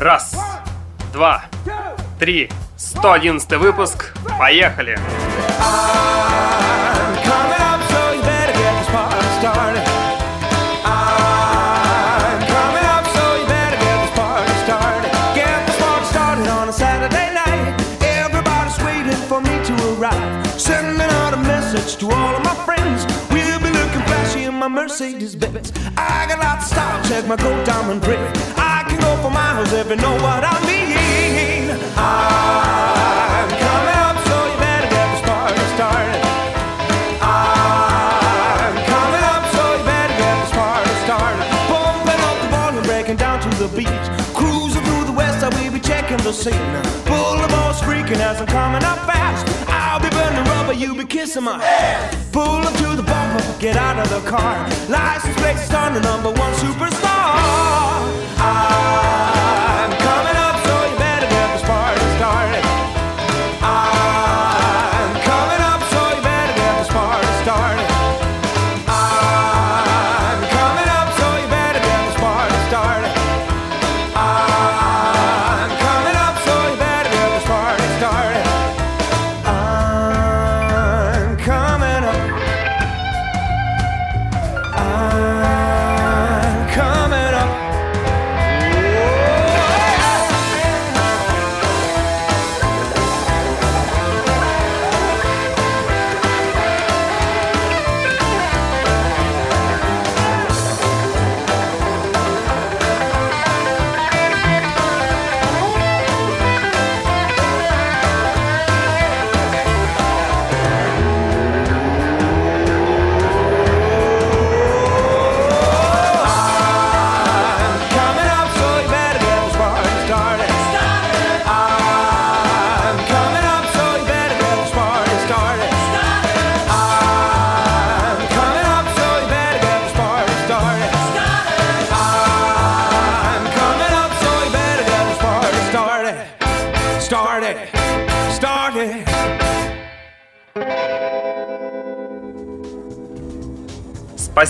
Раз, два, три. 111 выпуск. Поехали! to all of my friends. We'll be looking flashy in my Mercedes Benz. I got lots of style, check my gold diamond ring. I go for miles if you know what I mean. I'm coming up, so you better get this party started. I'm coming up, so you better get this party started. Pumping up the volume, breaking down to the beat. Cruising through the west, I will be checking the scene. Boulevard's freaking as I'm coming up fast. I'll be burning rubber, you be kissing my ass. Pull up to the bumper, get out of the car. License plate star, the number one superstar. Ah.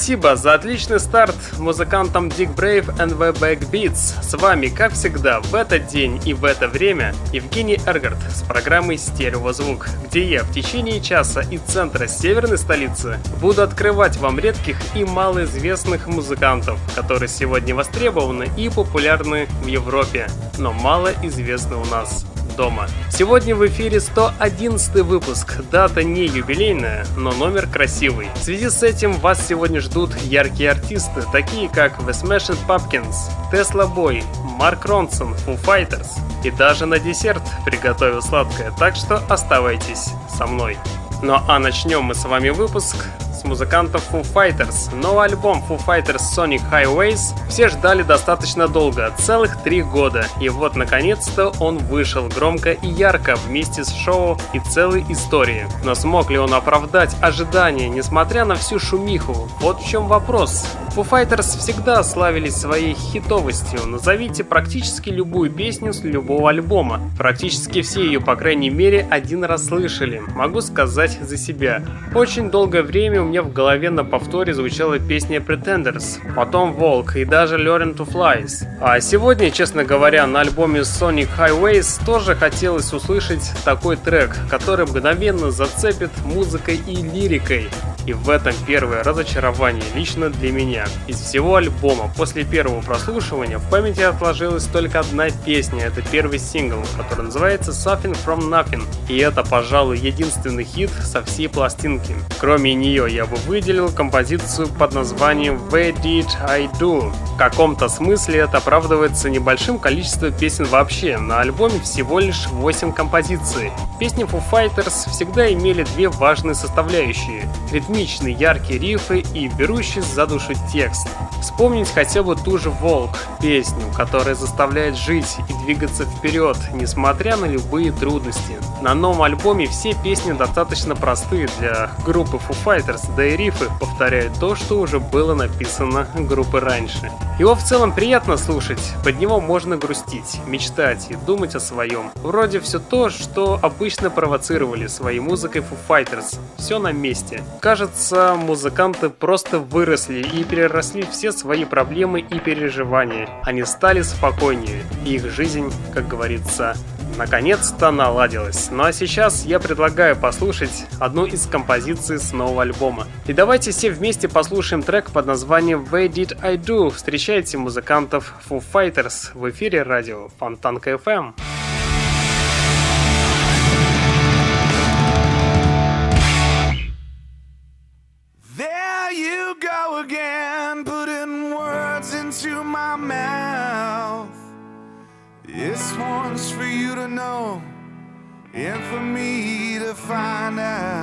Спасибо за отличный старт музыкантам Dick Brave and The Backbeats. С вами, как всегда, в этот день и в это время Евгений Эргард с программой «Стереозвук», где я в течение часа из центра северной столицы буду открывать вам редких и малоизвестных музыкантов, которые сегодня востребованы и популярны в Европе, но мало известны у нас дома. Сегодня в эфире 111 выпуск. Дата не юбилейная, но номер красивый. В связи с этим вас сегодня ждут яркие артисты, такие как The Smashing Pumpkins, Tesla Boy, Марк Ронсон, Foo Fighters. И даже на десерт приготовил сладкое, так что оставайтесь со мной. Ну а начнем мы с вами выпуск с музыкантов Foo Fighters. Новый альбом Foo Fighters Sonic Highways все ждали достаточно долго, целых три года. И вот наконец-то он вышел громко и ярко вместе с шоу и целой историей. Но смог ли он оправдать ожидания, несмотря на всю шумиху? Вот в чем вопрос. Foo Fighters всегда славились своей хитовостью. Назовите практически любую песню с любого альбома. Практически все ее, по крайней мере, один раз слышали. Могу сказать за себя. Очень долгое время у меня в голове на повторе звучала песня Pretenders, потом Волк и даже Learn to Flies. А сегодня, честно говоря, на альбоме Sonic Highways тоже хотелось услышать такой трек, который мгновенно зацепит музыкой и лирикой. И в этом первое разочарование лично для меня. Из всего альбома после первого прослушивания в памяти отложилась только одна песня, это первый сингл, который называется Something From Nothing. И это, пожалуй, единственный хит со всей пластинки. Кроме нее я бы выделил композицию под названием Where Did I Do? В каком-то смысле это оправдывается небольшим количеством песен вообще. На альбоме всего лишь 8 композиций. Песни Foo Fighters всегда имели две важные составляющие – ритмическую динамичные яркие рифы и берущий за душу текст. Вспомнить хотя бы ту же «Волк» песню, которая заставляет жить и двигаться вперед, несмотря на любые трудности. На новом альбоме все песни достаточно простые для группы Foo Fighters, да и рифы повторяют то, что уже было написано группой раньше. Его в целом приятно слушать, под него можно грустить, мечтать и думать о своем. Вроде все то, что обычно провоцировали своей музыкой Foo Fighters. Все на месте. Кажется, музыканты просто выросли и переросли все свои проблемы и переживания. Они стали спокойнее, их жизнь, как говорится, наконец-то наладилась. Ну а сейчас я предлагаю послушать одну из композиций с нового альбома. И давайте все вместе послушаем трек под названием Where Did I Do? Встречайте музыкантов Foo Fighters в эфире радио Фонтанка FM. There for me to find out.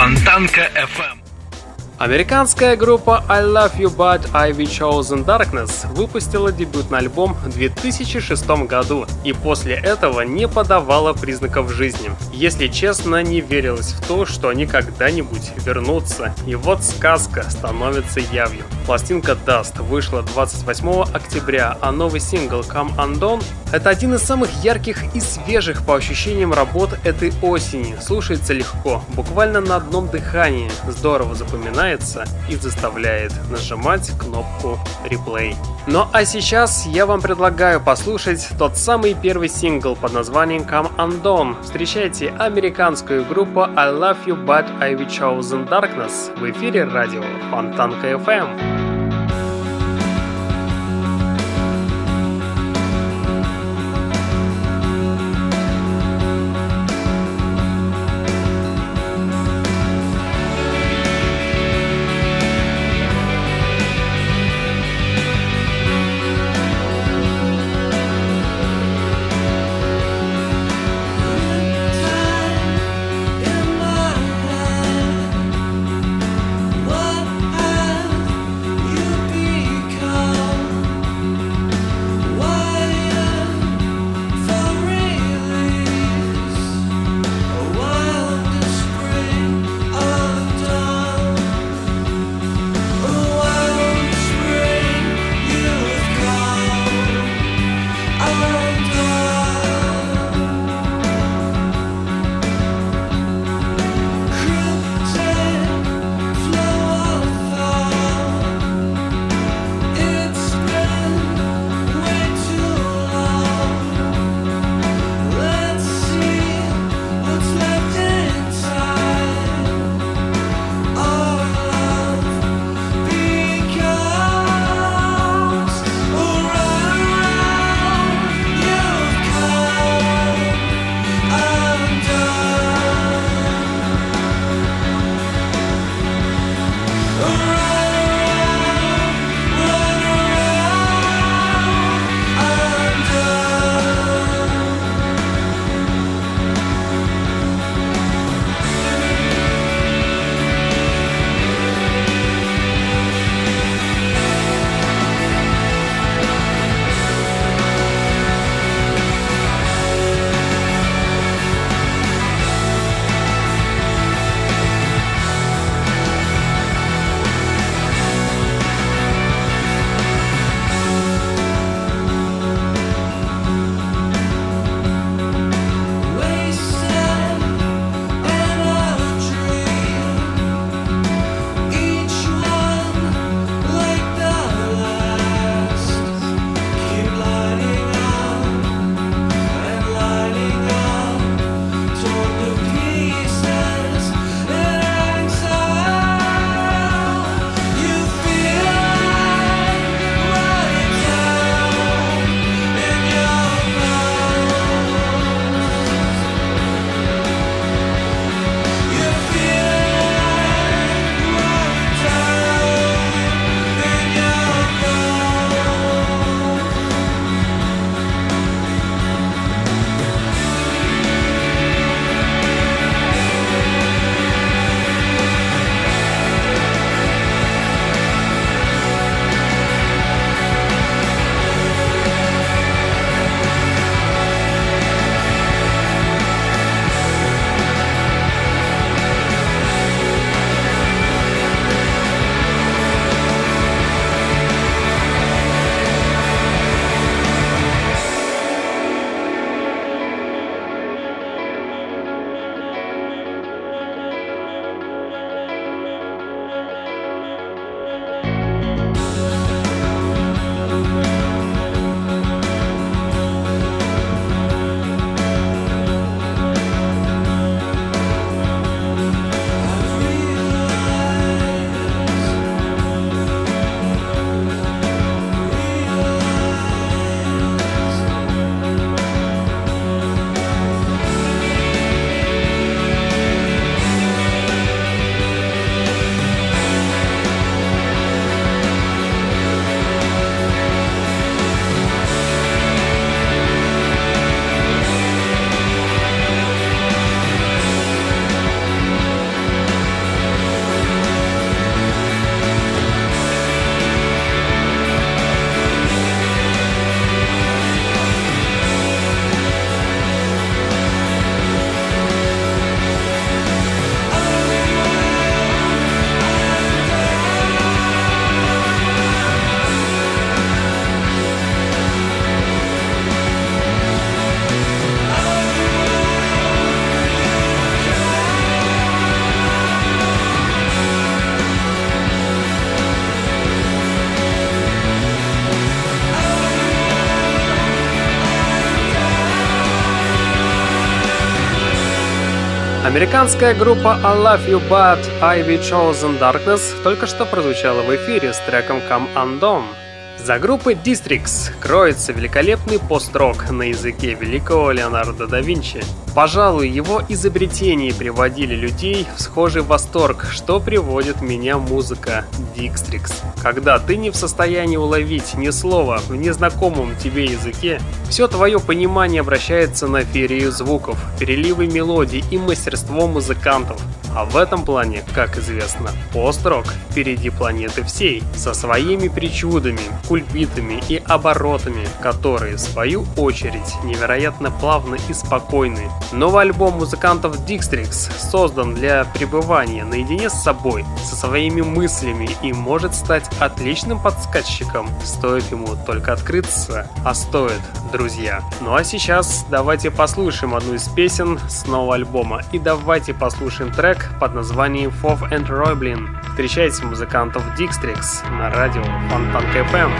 Фонтанка FM. Американская группа I Love You But I Be Chosen Darkness выпустила дебютный альбом в 2006 году и после этого не подавала признаков жизни. Если честно, не верилось в то, что они когда-нибудь вернутся. И вот сказка становится явью. Пластинка Dust вышла 28 октября, а новый сингл Come Undone – это один из самых ярких и свежих по ощущениям работ этой осени. Слушается легко, буквально на одном дыхании. Здорово запоминается и заставляет нажимать кнопку реплей. Ну а сейчас я вам предлагаю послушать тот самый первый сингл под названием Come Undone. Встречайте американскую группу I Love You But I Will Chosen Darkness в эфире радио Фонтанка FM. Американская группа I Love You But I Be Chosen Darkness только что прозвучала в эфире с треком Come Undone. За группой Districts кроется великолепный пост-рок на языке великого Леонардо да Винчи. Пожалуй, его изобретения приводили людей в схожий восторг, что приводит меня музыка Districts. Когда ты не в состоянии уловить ни слова в незнакомом тебе языке, все твое понимание обращается на феерию звуков, переливы мелодий и мастерство музыкантов. А в этом плане, как известно, пост-рок впереди планеты всей, со своими причудами, кульбитами и оборотами, которые, в свою очередь, невероятно плавны и спокойны. Новый альбом музыкантов Dixtrix создан для пребывания наедине с собой, со своими мыслями и может стать отличным подсказчиком, стоит ему только открыться, а стоит, друзья. Ну а сейчас давайте послушаем одну из песен с нового альбома и давайте послушаем трек под названием Fov and Roiblin. Встречайте музыкантов Dixtrix на радио Фонтан КФМ.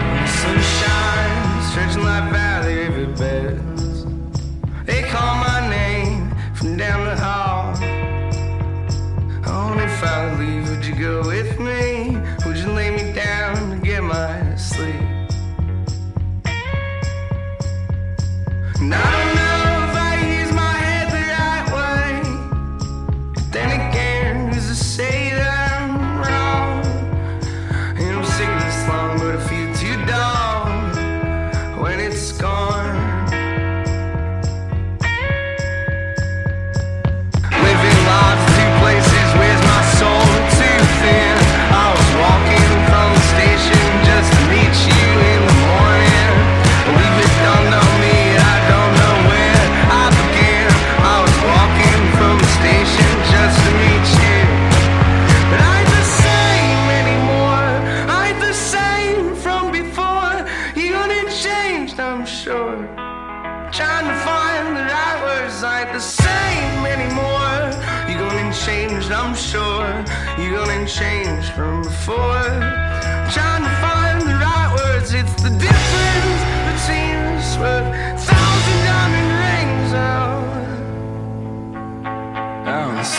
They call my name from down the hall. Only if I leave, would you go with me? Would you lay me down to get my sleep? And I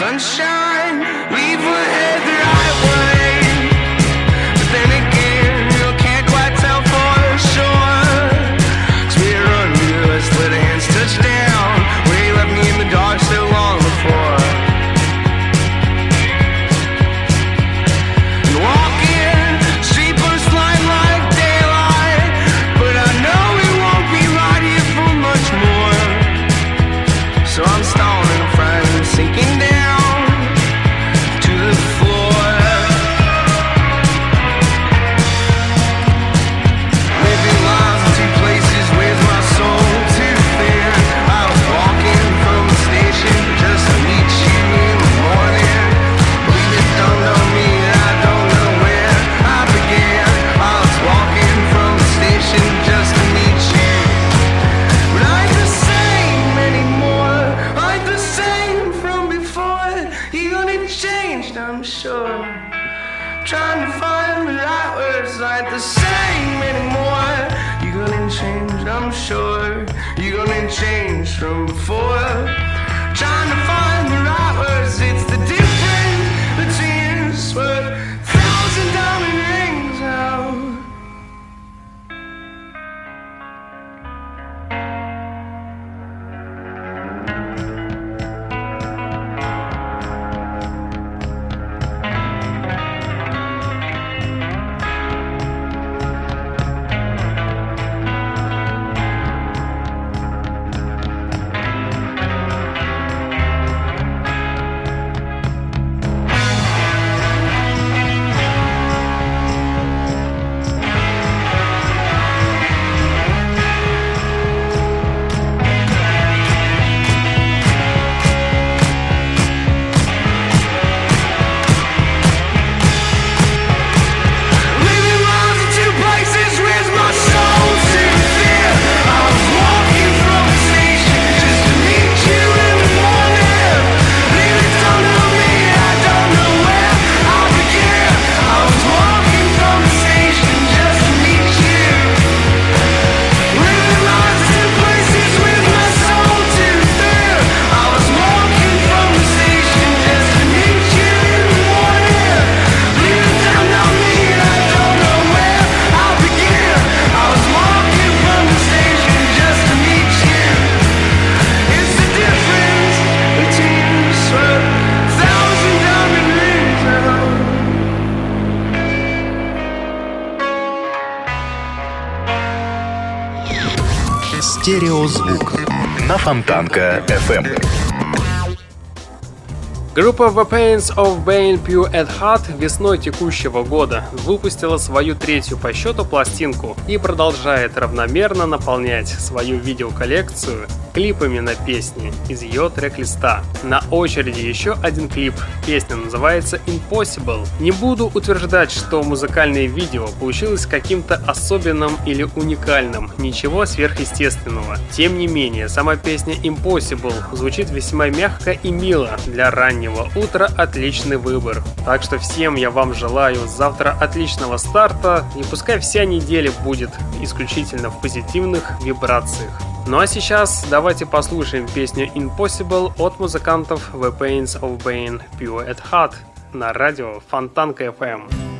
sunshine, leave ahead. Фонтанка FM. Группа The Pains of Bane Pure at Heart весной текущего года выпустила свою третью по счету пластинку и продолжает равномерно наполнять свою видеоколлекцию клипами на песни из ее трек-листа. На очереди еще один клип. Песня называется Impossible. Не буду утверждать, что музыкальное видео получилось каким-то особенным или уникальным, ничего сверхъестественного. Тем не менее, сама песня Impossible звучит весьма мягко и мило для раннего утра. Отличный выбор. Так что всем я вам желаю завтра отличного старта и пускай вся неделя будет исключительно в позитивных вибрациях. Ну а сейчас давайте послушаем песню Impossible от музыкантов The Pains of Bane Pure at Heart на радио Фонтанка FM.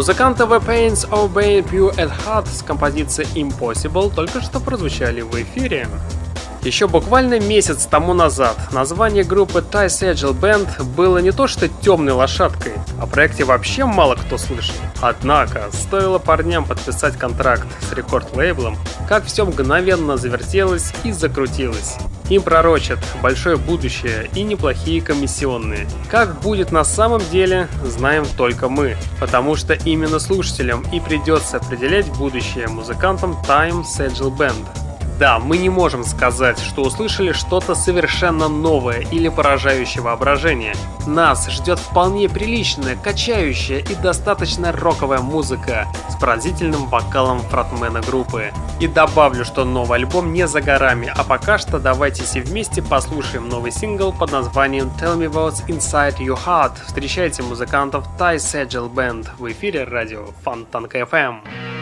Музыканты The Pains of Bane Pure at Heart с композицией Impossible только что прозвучали в эфире. Еще буквально месяц тому назад название группы Ty Sagel Band было не то что темной лошадкой, о проекте вообще мало кто слышал. Однако, стоило парням подписать контракт с рекорд-лейблом, как все мгновенно завертелось и закрутилось. Им пророчат большое будущее и неплохие комиссионные. Как будет на самом деле, знаем только мы, потому что именно слушателям и придется определять будущее музыкантам Time Sagel Band. Да, мы не можем сказать, что услышали что-то совершенно новое или поражающее воображение. Нас ждет вполне приличная, качающая и достаточно роковая музыка с пронзительным вокалом фронтмена группы. И добавлю, что новый альбом не за горами, а пока что давайте все вместе послушаем новый сингл под названием Tell Me What's Inside Your Heart. Встречайте музыкантов Ty Sagel Band в эфире радио Фонтанка FM.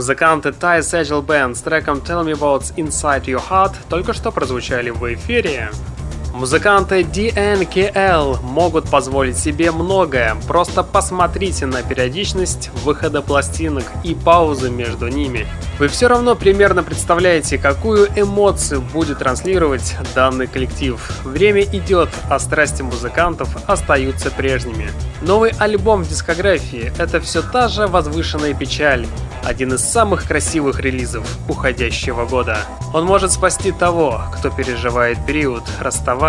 Музыканты Ty Sagel Band с треком Tell Me What's Inside Your Heart только что прозвучали в эфире. Музыканты DNKL могут позволить себе многое. Просто посмотрите на периодичность выхода пластинок и паузы между ними. Вы все равно примерно представляете, какую эмоцию будет транслировать данный коллектив. Время идет, а страсти музыкантов остаются прежними. Новый альбом в дискографии – это все та же возвышенная печаль, один из самых красивых релизов уходящего года. Он может спасти того, кто переживает период расставания.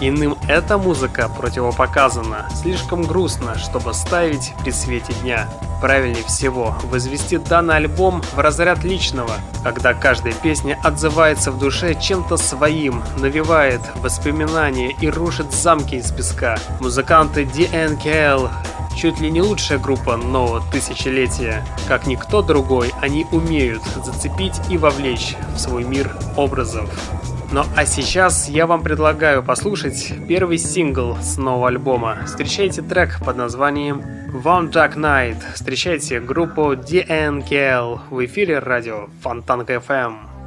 Иным эта музыка противопоказана. Слишком грустно, чтобы ставить при свете дня. Правильнее всего возвести данный альбом в разряд личного, когда каждая песня отзывается в душе чем-то своим, навевает воспоминания и рушит замки из песка. Музыканты DNKL чуть ли не лучшая группа нового тысячелетия. Как никто другой, они умеют зацепить и вовлечь в свой мир образов. Ну а сейчас я вам предлагаю послушать первый сингл с нового альбома. Встречайте трек под названием One Dark Night. Встречайте группу DNKL в эфире радио Фонтанка FM.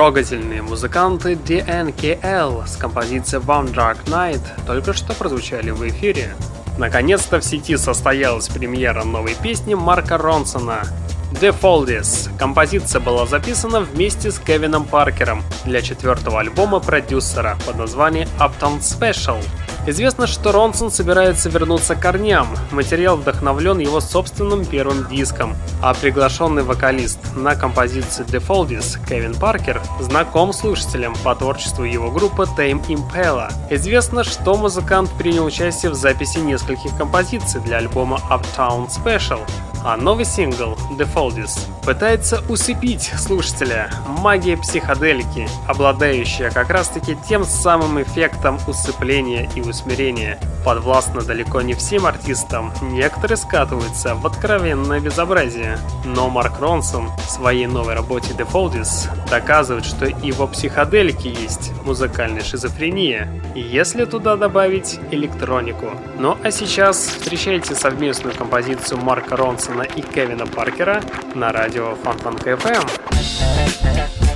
Трогательные музыканты DNKL с композицией One Dark Night только что прозвучали в эфире. Наконец-то в сети состоялась премьера новой песни Марка Ронсона The Foldies. Композиция была записана вместе с Кевином Паркером для четвертого альбома продюсера под названием Uptown Special. Известно, что Ронсон собирается вернуться к корням. Материал вдохновлен его собственным первым диском, а приглашенный вокалист на композиции The Foldies Кевин Паркер знаком слушателям по творчеству его группы Tame Impala. Известно, что музыкант принял участие в записи нескольких композиций для альбома Uptown Special, а новый сингл The Foldies пытается усыпить слушателя магия психоделики, обладающая как раз-таки тем самым эффектом усыпления и усмирения. Подвластно далеко не всем артистам, некоторые скатываются в откровенное безобразие. Но Марк Ронсон в своей новой работе The Foldies доказывает, что и во психоделике есть музыкальная шизофрения, если туда добавить электронику. Ну а сейчас встречайте совместную композицию Марка Ронсона и Кевина Паркера на радио Фонтан КФМ.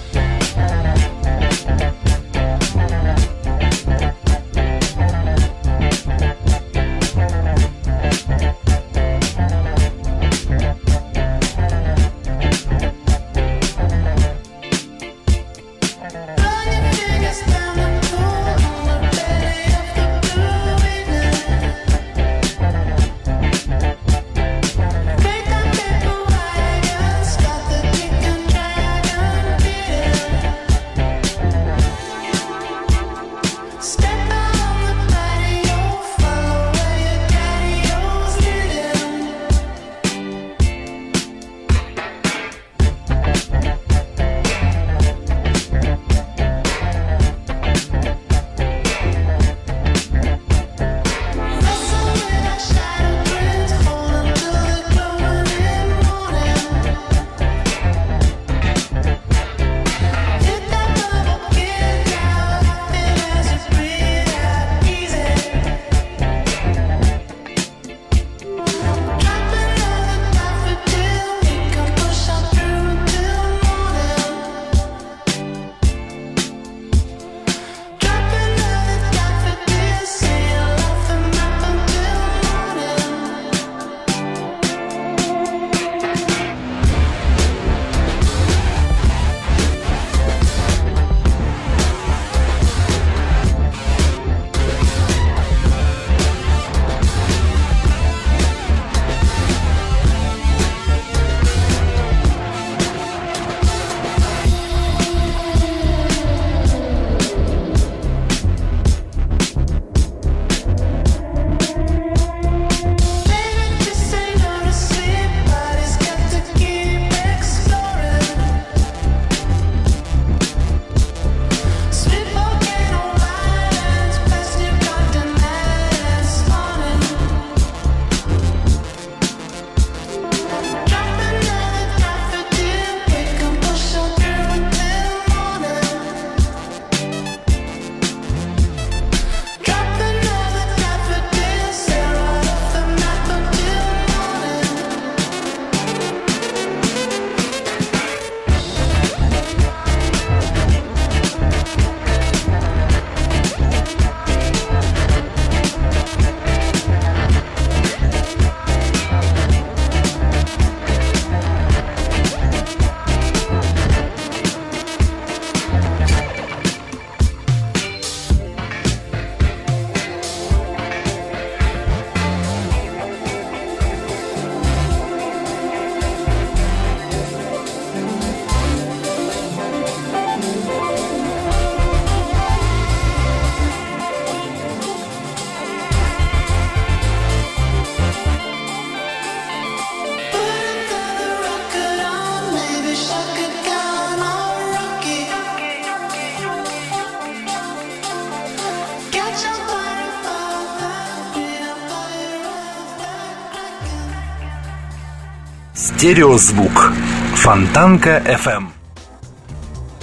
Стереозвук. Фонтанка FM.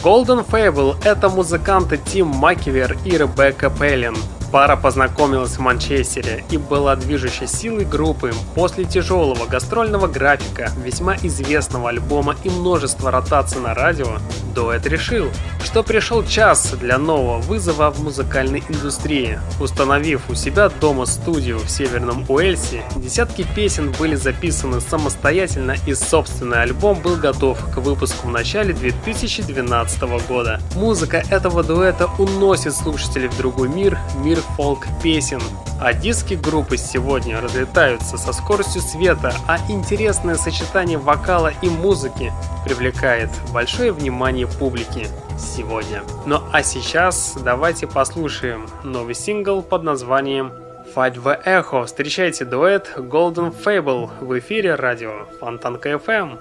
Golden Fable — это музыканты Тим Макивер и Ребекка Пеллин. Пара познакомилась в Манчестере и была движущей силой группы после тяжелого гастрольного графика, весьма известного альбома и множества ротаций на радио. Дуэт решил, что пришел час для нового вызова в музыкальной индустрии. Установив у себя дома студию в Северном Уэльсе, десятки песен были записаны самостоятельно и собственный альбом был готов к выпуску в начале 2012 года. Музыка этого дуэта уносит слушателей в другой мир, мир фолк-песен. А диски группы сегодня разлетаются со скоростью света, а интересное сочетание вокала и музыки привлекает большое внимание публики сегодня. Ну а сейчас давайте послушаем новый сингл под названием Fight the Echo. Встречайте дуэт Golden Fable в эфире радио Фонтанка FM.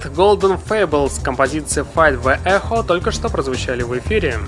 Дуэт Golden Fables композиции Fight the Echo только что прозвучали в эфире.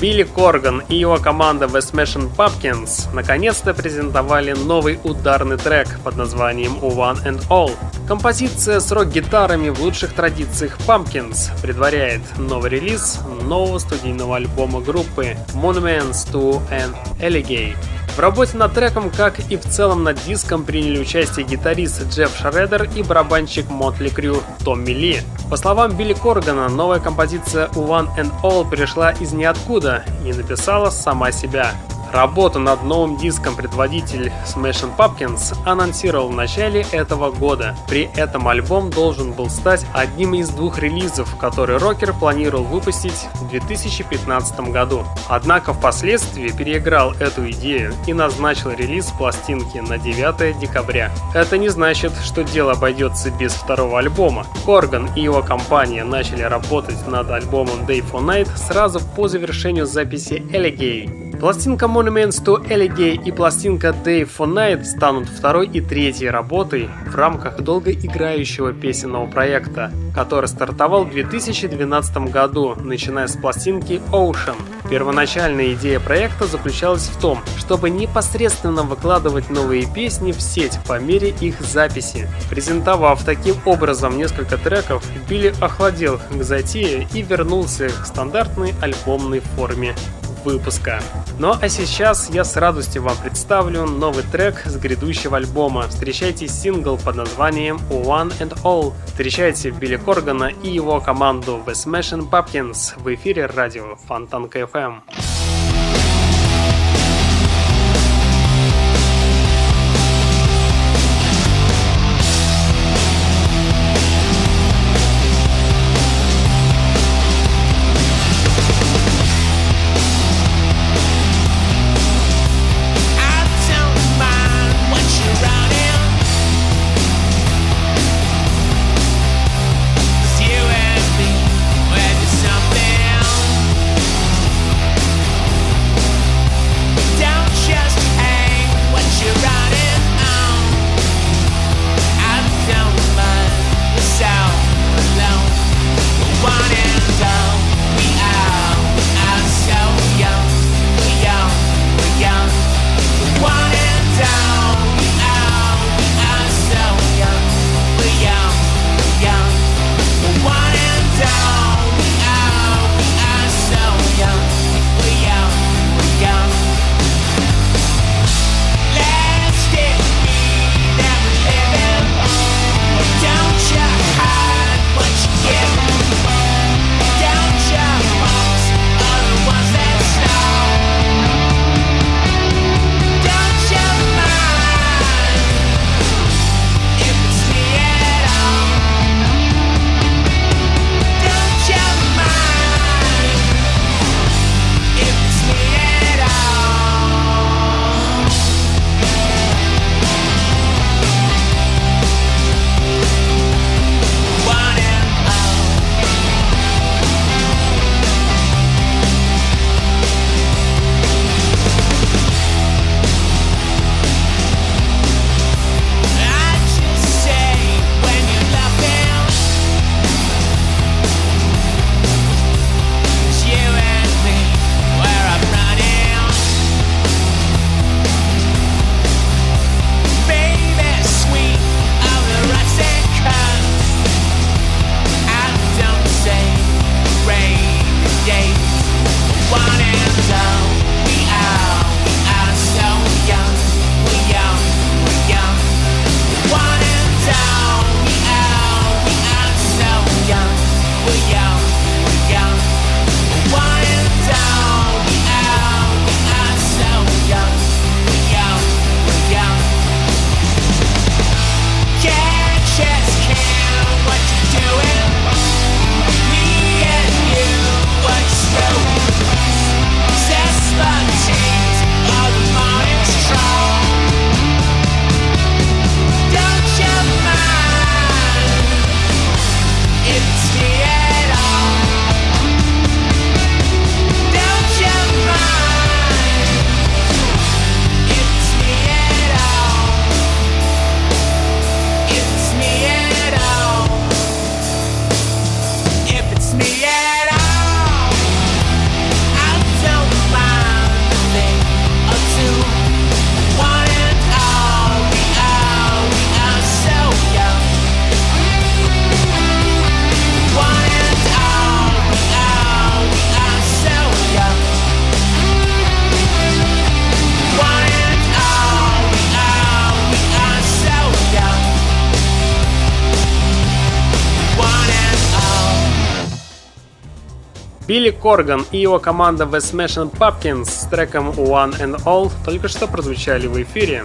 Билли Корган и его команда The Smashing Pumpkins наконец-то презентовали новый ударный трек под названием One and All. Композиция с рок-гитарами в лучших традициях Pumpkins предваряет новый релиз нового студийного альбома группы Monuments to an Alligator. В работе над треком, как и в целом над диском, приняли участие гитарист Джефф Шредер и барабанщик Мотли Крю Томми Ли. По словам Билли Коргана, новая композиция One and All пришла из ниоткуда и написала сама себя. Работу над новым диском предводитель Smashing Pumpkins анонсировал в начале этого года. При этом альбом должен был стать одним из двух релизов, который рокер планировал выпустить в 2015 году. Однако впоследствии переиграл эту идею и назначил релиз пластинки на 9 декабря. Это не значит, что дело обойдется без второго альбома. Корган и его компания начали работать над альбомом Day for Night сразу по завершению записи Alligator. Пластинка Monuments to Alligator и пластинка Day for Night станут второй и третьей работой в рамках долгоиграющего песенного проекта, который стартовал в 2012 году, начиная с пластинки Ocean. Первоначальная идея проекта заключалась в том, чтобы непосредственно выкладывать новые песни в сеть по мере их записи. Презентовав таким образом несколько треков, Билли охладел к затее и вернулся к стандартной альбомной форме выпуска. Ну а сейчас я с радостью вам представлю новый трек с грядущего альбома. Встречайте сингл под названием One and All. Встречайте Билли Коргана и его команду The Smashing Pumpkins в эфире радио Фонтанка FM. Билли Корган и его команда The Smashing Pumpkins с треком One and All только что прозвучали в эфире.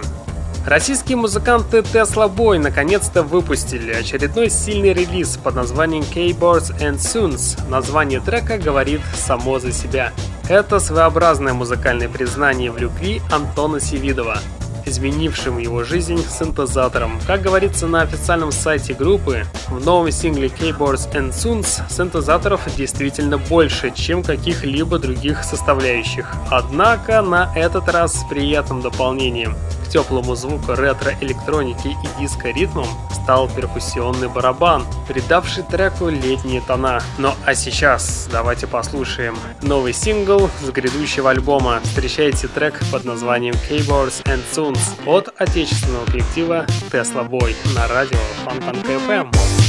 Российские музыканты Tesla Boy наконец-то выпустили очередной сильный релиз под названием Keyboards and Soons. Название трека говорит само за себя. Это своеобразное музыкальное признание в любви Антона Севидова изменившим его жизнь синтезатором. Как говорится на официальном сайте группы, в новом сингле Keyboards and Soons синтезаторов действительно больше, чем каких-либо других составляющих. Однако на этот раз с приятным дополнением теплому звуку ретро-электроники и диско-ритмом стал перкуссионный барабан, придавший треку летние тона. Ну а сейчас давайте послушаем новый сингл с грядущего альбома. Встречайте трек под названием Keyboards and Tunes от отечественного коллектива Tesla Boy на радио Фонтанка FM.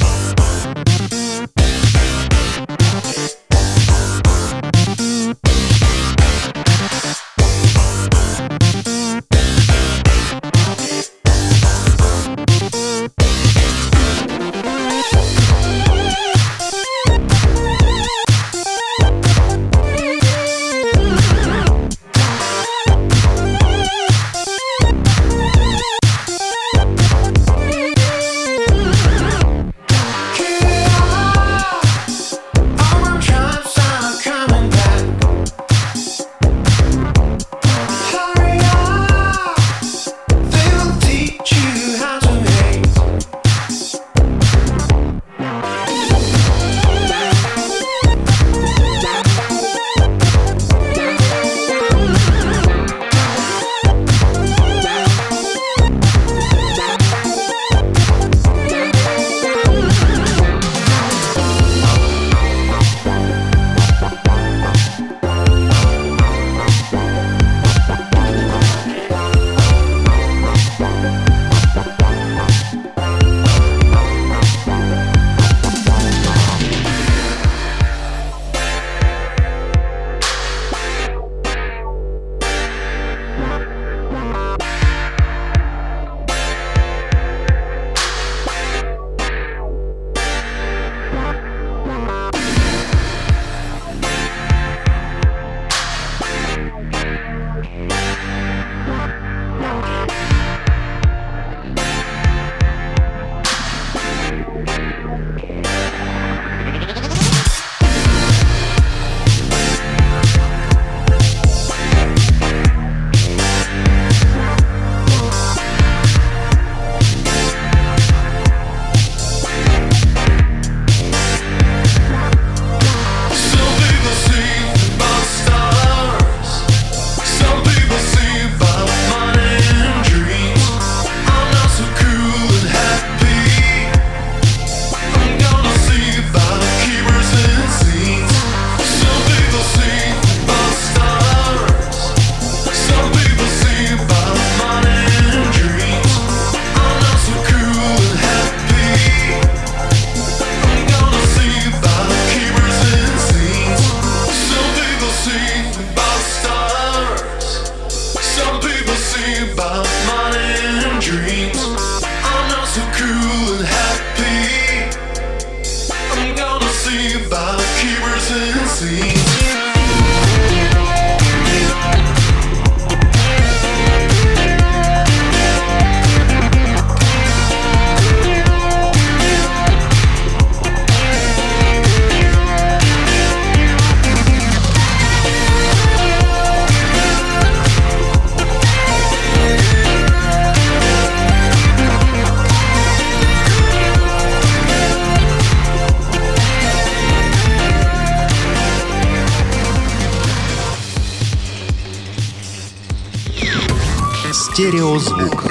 Стереозвук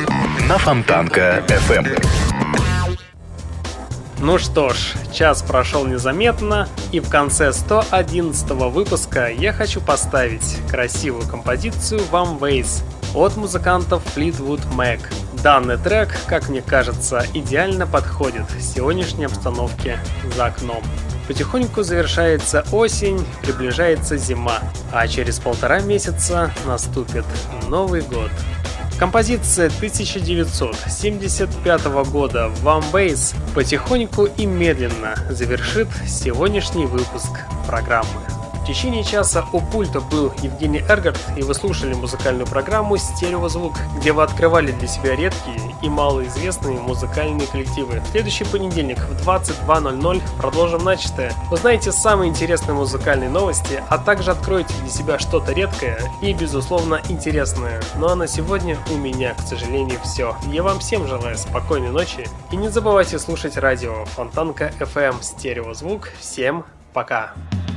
на Фонтанка FM. Ну что ж, час прошел незаметно, и в конце 111 выпуска я хочу поставить красивую композицию One Ways от музыкантов Fleetwood Mac. Данный трек, как мне кажется, идеально подходит сегодняшней обстановке за окном. Потихоньку завершается осень, приближается зима, а через полтора месяца наступит Новый год. Композиция 1975 года One Bass потихоньку и медленно завершит сегодняшний выпуск программы. В течение часа у пульта был Евгений Эргард, и вы слушали музыкальную программу «Стереозвук», где вы открывали для себя редкие и малоизвестные музыкальные коллективы. Следующий понедельник в 22.00 продолжим начатое. Узнаете самые интересные музыкальные новости, а также откроете для себя что-то редкое и, безусловно, интересное. Ну а на сегодня у меня, к сожалению, все. Я вам всем желаю спокойной ночи и не забывайте слушать радио Фонтанка FM Стереозвук. Всем пока! of